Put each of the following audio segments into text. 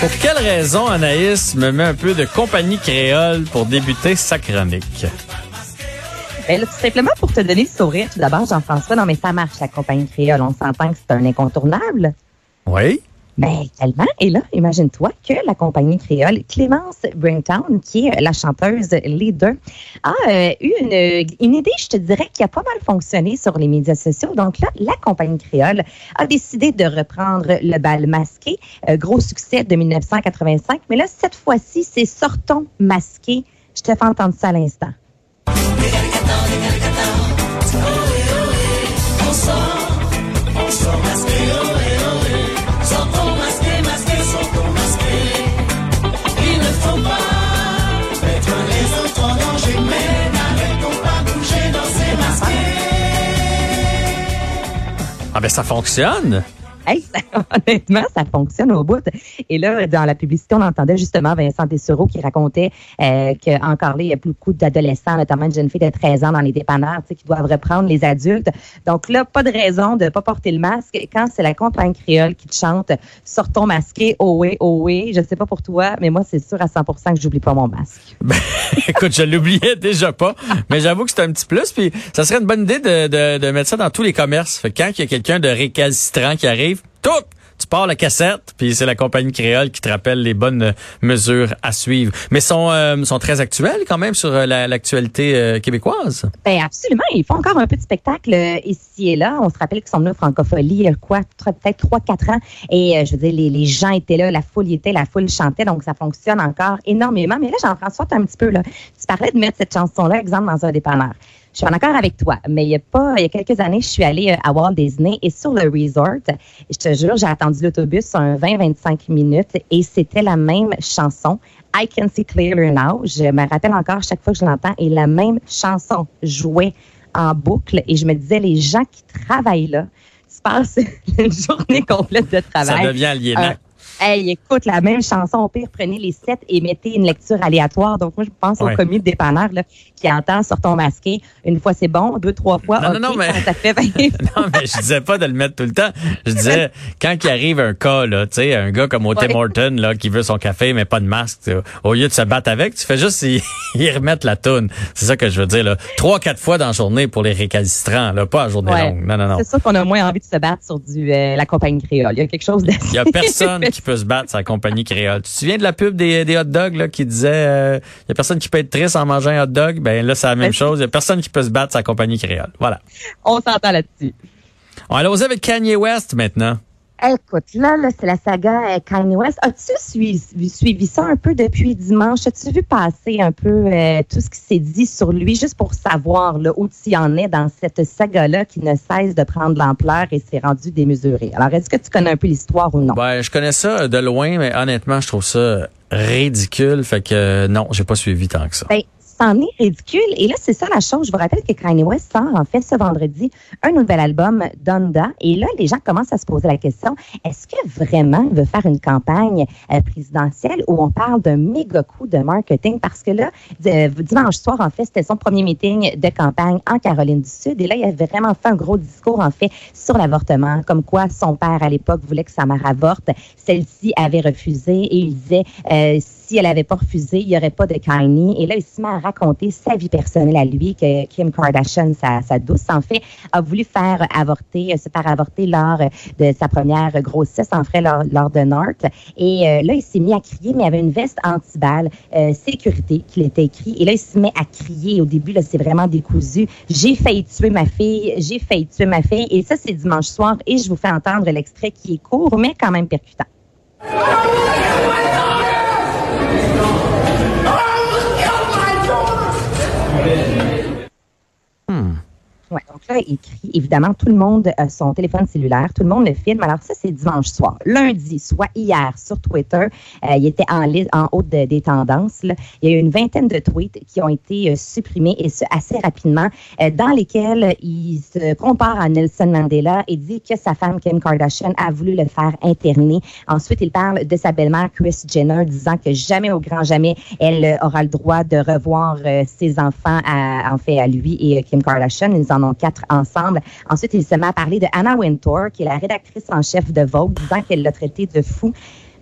Pour quelle raison Anaïs me met un peu de compagnie créole pour débuter sa chronique? Ben là, tout simplement pour te donner le sourire, tout d'abord, Jean-François, non, mais ça marche, la compagnie créole. On s'entend que c'est un incontournable. Oui. Ben, tellement. Et là, imagine-toi que la compagnie créole Clémence Bringtown, qui est la chanteuse leader, a euh, eu une, une, idée, je te dirais, qui a pas mal fonctionné sur les médias sociaux. Donc là, la compagnie créole a décidé de reprendre le bal masqué, euh, gros succès de 1985. Mais là, cette fois-ci, c'est Sortons masqué. Je te fais entendre ça à l'instant. Ah ben ça fonctionne. Honnêtement, ça fonctionne au bout. Et là, dans la publicité, on entendait justement Vincent Dessureau qui racontait euh, qu'encore là, il y a beaucoup d'adolescents, notamment une jeune fille de 13 ans dans les dépanneurs, qui doivent reprendre les adultes. Donc là, pas de raison de pas porter le masque. Quand c'est la campagne créole qui te chante « Sortons masqué, oh oui, oh oui », je sais pas pour toi, mais moi, c'est sûr à 100% que j'oublie pas mon masque. Ben, écoute, je l'oubliais déjà pas, mais j'avoue que c'est un petit plus. Puis ça serait une bonne idée de, de, de mettre ça dans tous les commerces. Fait quand il y a quelqu'un de récalcitrant qui arrive, tout tu pars la cassette, puis c'est la compagnie créole qui te rappelle les bonnes mesures à suivre. Mais sont euh, sont très actuels quand même sur euh, l'actualité euh, québécoise? Ben absolument, ils font encore un petit spectacle ici et là. On se rappelle qu'ils sont venus Francophonie il y a quoi, peut-être trois quatre ans. Et je veux dire, les, les, gens étaient là, la foule y était, la foule chantait, donc ça fonctionne encore énormément. Mais là, Jean-François, un petit peu là. Tu parlais de mettre cette chanson-là, exemple, dans un dépanneur. Je suis en accord avec toi, mais il y a pas, il y a quelques années, je suis allée euh, à Walt Disney et sur le resort, je te jure, j'ai attendu l'autobus un 20-25 minutes et c'était la même chanson. I Can See Clearly Now. Je me rappelle encore chaque fois que je l'entends et la même chanson jouait en boucle et je me disais, les gens qui travaillent là, tu passes une journée complète de travail. Ça devient aliénant. Euh, Hey, écoute, la même chanson, au pire, prenez les sept et mettez une lecture aléatoire. Donc, moi, je pense au commis de dépanneur là, qui entend sur ton masqué. Une fois, c'est bon. Deux, trois fois, non, non, mais... ça fait Non, mais je disais pas de le mettre tout le temps. Je disais, quand il arrive un cas, là, tu sais, un gars comme au Tim Horton, là, qui veut son café, mais pas de masque, au lieu de se battre avec, tu fais juste y, remettre la toune. C'est ça que je veux dire, là. Trois, quatre fois dans la journée pour les récalcitrants, là, pas à journée longue. Non, non, non. C'est sûr qu'on a moins envie de se battre sur du, euh, la compagnie créole. Il y a quelque chose de... Il y a personne qui peut se battre sa compagnie créole. Tu te souviens de la pub des, des hot dogs là, qui disait euh, il y a personne qui peut être triste en mangeant un hot dog? Ben là, c'est la même chose. Il y a personne qui peut se battre sa compagnie créole. Voilà. On s'entend là-dessus. On va aller avec Kanye West maintenant. Écoute, là, là c'est la saga euh, Kanye West. As-tu suivi, suivi, ça un peu depuis dimanche? As-tu vu passer un peu euh, tout ce qui s'est dit sur lui, juste pour savoir là, où tu en es dans cette saga-là qui ne cesse de prendre l'ampleur et s'est rendu démesuré? Alors, est-ce que tu connais un peu l'histoire ou non? Ben, je connais ça de loin, mais honnêtement, je trouve ça ridicule. Fait que non, j'ai pas suivi tant que ça. Ben, c'en est ridicule. Et là, c'est ça la chose. Je vous rappelle que Kanye West sort en fait ce vendredi un nouvel album, Donda. Et là, les gens commencent à se poser la question, est-ce que vraiment il veut faire une campagne euh, présidentielle où on parle d'un méga coup de marketing? Parce que là, dimanche soir, en fait, c'était son premier meeting de campagne en Caroline du Sud. Et là, il avait vraiment fait un gros discours, en fait, sur l'avortement, comme quoi son père, à l'époque, voulait que sa mère avorte. Celle-ci avait refusé et il disait, euh, si elle avait pas refusé, il y aurait pas de Kanye. Et là, il se met à raconter sa vie personnelle à lui, que Kim Kardashian, sa, sa douce, en fait, a voulu faire avorter, euh, se faire avorter lors de sa première grossesse, en fait, lors, lors de North. Et euh, là, il s'est mis à crier, mais il avait une veste anti-balle, euh, sécurité, qu'il était écrit. Et là, il se met à crier. Au début, là, c'est vraiment décousu. J'ai failli tuer ma fille, j'ai failli tuer ma fille. Et ça, c'est dimanche soir. Et je vous fais entendre l'extrait qui est court, mais quand même percutant. Ouais, donc là, écrit, évidemment, tout le monde a son téléphone cellulaire, tout le monde le filme. Alors ça, c'est dimanche soir. Lundi, soit hier, sur Twitter, euh, il était en, en haut des tendances. Là. Il y a eu une vingtaine de tweets qui ont été euh, supprimés, et ce, assez rapidement, euh, dans lesquels il se compare à Nelson Mandela et dit que sa femme, Kim Kardashian, a voulu le faire interner. Ensuite, il parle de sa belle-mère, Chris Jenner, disant que jamais, au grand jamais, elle aura le droit de revoir ses enfants, à, en fait, à lui et Kim Kardashian. Ont quatre ensemble. Ensuite, il se met à parler de Anna Wintour, qui est la rédactrice en chef de Vogue, disant qu'elle l'a traité de fou.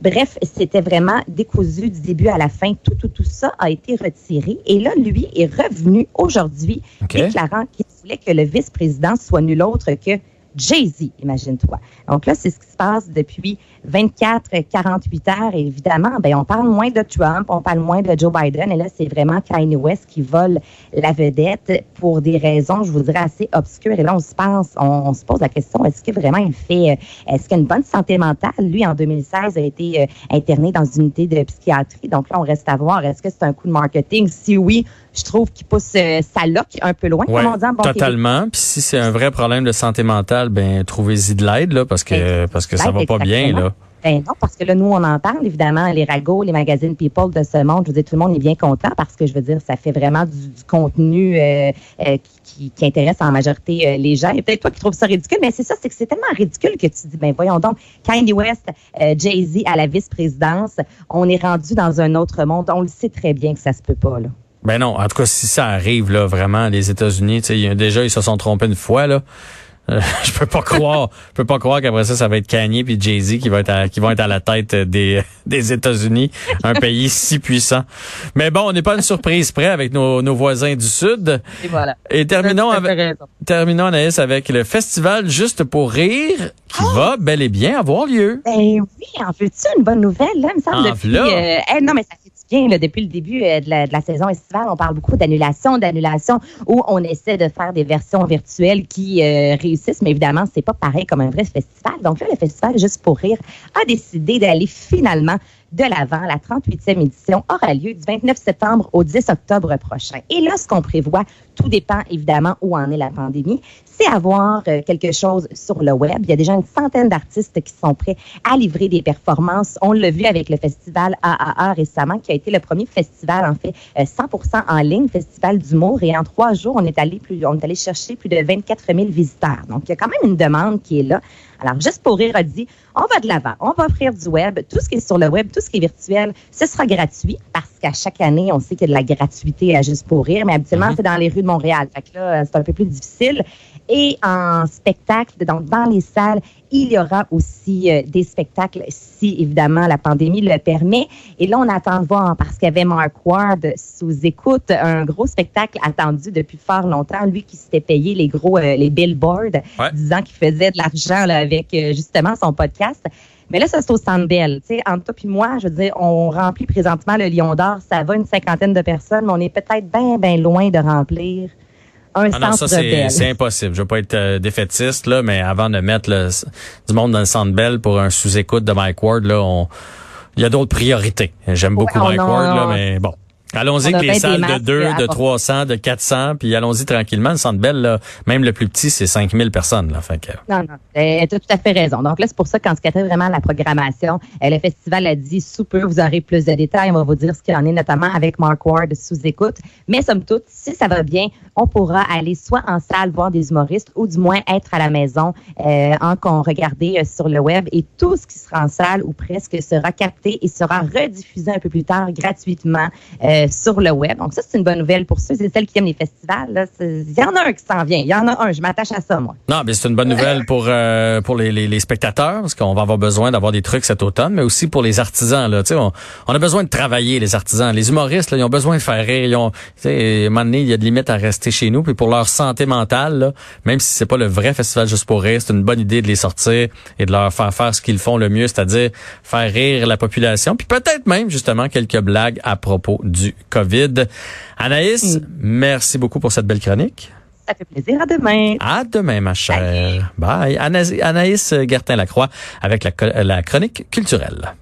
Bref, c'était vraiment décousu du début à la fin. Tout, tout, tout ça a été retiré. Et là, lui est revenu aujourd'hui, déclarant qu'il voulait que le vice-président soit nul autre que Jay-Z, imagine-toi. Donc là, c'est ce qui se passe depuis 24, 48 heures. Et évidemment, ben, on parle moins de Trump, on parle moins de Joe Biden. Et là, c'est vraiment Kanye West qui vole la vedette pour des raisons, je vous dirais, assez obscures. Et là, on se pense, on, se pose la question, est-ce que vraiment il fait, euh, est-ce qu'il a une bonne santé mentale? Lui, en 2016, a été euh, interné dans une unité de psychiatrie. Donc là, on reste à voir, est-ce que c'est un coup de marketing? Si oui, je trouve qu'il pousse euh, sa loque un peu loin, comme on dit en bon Totalement. Puis si c'est un vrai problème de santé mentale, ben trouvez-y de l'aide, là, parce que, ben, parce que ça va pas bien, là. Ben non, parce que là, nous, on en parle, évidemment, les ragots, les magazines People de ce monde. Je veux dire, tout le monde est bien content parce que, je veux dire, ça fait vraiment du, contenu euh, euh, qui, qui, intéresse en majorité euh, les gens. Et peut-être toi qui trouves ça ridicule, mais c'est ça, c'est que c'est tellement ridicule que tu dis, ben voyons donc, Kanye West, Jay-Z à la vice-présidence, on est rendu dans un autre monde. On le sait très bien que ça se peut pas, là. Ben non, en tout cas, si ça arrive, là, vraiment, les États-Unis, tu sais, déjà, ils se sont trompés une fois, là. Euh, je peux pas croire, je peux pas croire qu'après ça, ça va être Kanye puis Jay-Z qui va être qui vont être à la tête des des États-Unis, un pays si puissant. Mais bon, on n'est pas une surprise près avec nos, nos voisins du sud. Et voilà. Et terminons avec terminons Anaïs avec le festival Juste pour rire qui ah! va bel et bien avoir lieu. Ben oui, en veux-tu une bonne nouvelle là, me semble depuis euh, non mais ça depuis le début euh, de la, saison estivale, on parle beaucoup d'annulation, d'annulation, où on essaie de faire des versions virtuelles qui euh, réussissent, mais évidemment, c'est pas pareil comme un vrai festival. Donc là, le festival Juste pour rire a décidé d'aller finalement de l'avant. La 38e édition aura lieu du 29 septembre au 10 octobre prochain. Et là, ce qu'on prévoit, tout dépend évidemment où en est la pandémie, c'est avoir euh, quelque chose sur le web. Il y a déjà une centaine d'artistes qui sont prêts à livrer des performances. On l'a vu avec le festival AAA récemment, qui a été le premier festival, en fait, 100% euh, en ligne, festival d'humour. Et en trois jours, on est allé plus, on est allé chercher plus de 24 000 visiteurs. Donc, il y a quand même une demande qui est là. Alors, juste pour rire, a dit, on va de l'avant, on va offrir du web, tout ce qui est sur le web, tout ce qui est virtuel, ce sera gratuit parce qu'à chaque année, on sait qu'il y a de la gratuité à juste pour rire, mais habituellement, mhm. c'est dans les rues de Montréal. Fait que là, c'est un peu plus difficile. Et en spectacle, donc dans les salles, il y aura aussi euh, des spectacles si, évidemment, la pandémie le permet. Et là, on attend de voir, parce qu'il y avait Mark Ward sous écoute, un gros spectacle attendu depuis fort longtemps. Lui qui s'était payé les gros, euh, les billboards, disant qu'il faisait de l'argent avec euh, justement son podcast. Mais là, ça, c'est au Sandbell. Tu sais, entre toi et moi, je veux dire, on remplit présentement le Lion d'Or. Ça va une cinquantaine de personnes, mais on est peut-être bien, bien loin de remplir un ah non, ça, c'est impossible. Je veux pas être euh, défaitiste, là, mais avant de mettre le, du monde dans le Centre Bell pour un sous-écoute de Mike Ward, là, on, il y a d'autres priorités. J'aime beaucoup Mike Ward, là, mais bon. Allons-y avec les salles de 2, de 300, de 400, puis allons-y tranquillement. Le Centre Bell, là, même le plus petit, c'est 5000 personnes. Là, fait que... Non, non, tu as tout à fait raison. Donc là, c'est pour ça qu'en ce qui a vraiment la programmation, euh, le festival a dit sous peu, vous aurez plus de détails. On va vous dire ce qu'il en est, notamment avec Mark Ward sous écoute. Mais somme toute, si ça va bien, on pourra aller soit en salle voir des humoristes ou du moins être à la maison euh, en qu'on regarder euh, sur le web. Et tout ce qui sera en salle ou presque sera capté et sera rediffusé un peu plus tard gratuitement. Euh, sur le web. Donc ça, c'est une bonne nouvelle pour ceux et celles qui aiment les festivals. Il y en a un qui s'en vient. Il y en a un. Je m'attache à ça, moi. Non, mais c'est une bonne nouvelle pour euh, pour les, spectateurs, parce qu'on va avoir besoin d'avoir des trucs cet automne, mais aussi pour les artisans. Là, on, on a besoin de travailler, les artisans. Les humoristes, là, ils ont besoin de faire rire. Ils ont, il y a de limites à rester chez nous. Puis pour leur santé mentale, là, même si c'est pas le vrai festival juste pour rire, c'est une bonne idée de les sortir et de leur faire faire ce qu'ils font le mieux, c'est-à-dire faire rire la population. Puis peut-être même, justement, quelques blagues à propos du COVID. Anaïs, merci beaucoup pour cette belle chronique. Ça fait plaisir. À demain. À demain, ma chère. Bye. Anaïs, Anaïs Gertin-Lacroix avec la, la chronique culturelle.